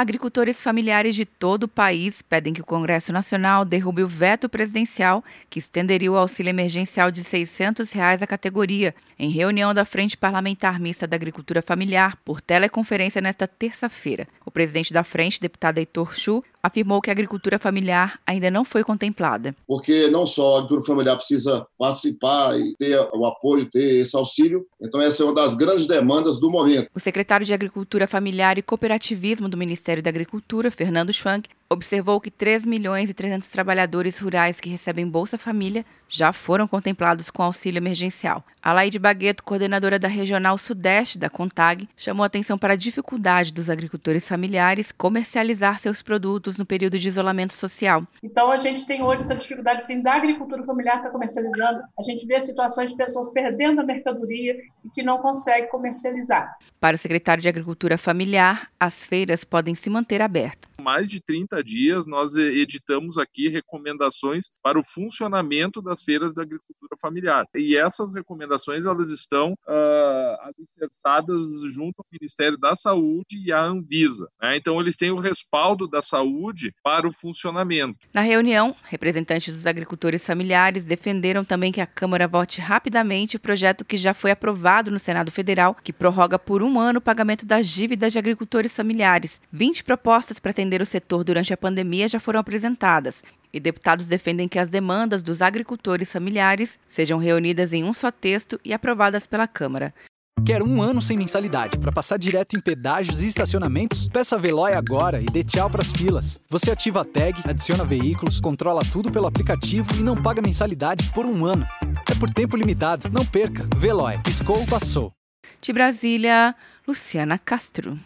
Agricultores familiares de todo o país pedem que o Congresso Nacional derrube o veto presidencial que estenderia o auxílio emergencial de 600 reais à categoria, em reunião da Frente Parlamentar Mista da Agricultura Familiar por teleconferência nesta terça-feira. O presidente da frente, deputado Heitor Chu, afirmou que a agricultura familiar ainda não foi contemplada. Porque não só a agricultura familiar precisa participar e ter o apoio, ter esse auxílio, então essa é uma das grandes demandas do momento. O secretário de Agricultura Familiar e Cooperativismo do Ministério da Agricultura, Fernando Schwank, observou que 3 milhões e 300 trabalhadores rurais que recebem Bolsa Família já foram contemplados com auxílio emergencial. A Laide Bagueto, coordenadora da Regional Sudeste da CONTAG, chamou atenção para a dificuldade dos agricultores familiares comercializar seus produtos no período de isolamento social. Então, a gente tem hoje essa dificuldade assim, da agricultura familiar estar tá comercializando. A gente vê situações de pessoas perdendo a mercadoria e que não conseguem comercializar. Para o secretário de Agricultura Familiar, as feiras podem se manter abertas mais de 30 dias, nós editamos aqui recomendações para o funcionamento das feiras da agricultura familiar. E essas recomendações elas estão uh, alicerçadas junto ao Ministério da Saúde e à Anvisa. Né? Então, eles têm o respaldo da saúde para o funcionamento. Na reunião, representantes dos agricultores familiares defenderam também que a Câmara vote rapidamente o projeto que já foi aprovado no Senado Federal, que prorroga por um ano o pagamento das dívidas de agricultores familiares. 20 propostas para atender o setor durante a pandemia já foram apresentadas. E deputados defendem que as demandas dos agricultores familiares sejam reunidas em um só texto e aprovadas pela Câmara. Quer um ano sem mensalidade para passar direto em pedágios e estacionamentos? Peça a Veloy agora e dê tchau para as filas. Você ativa a tag, adiciona veículos, controla tudo pelo aplicativo e não paga mensalidade por um ano. É por tempo limitado. Não perca. Veloy. Piscou, passou. De Brasília, Luciana Castro.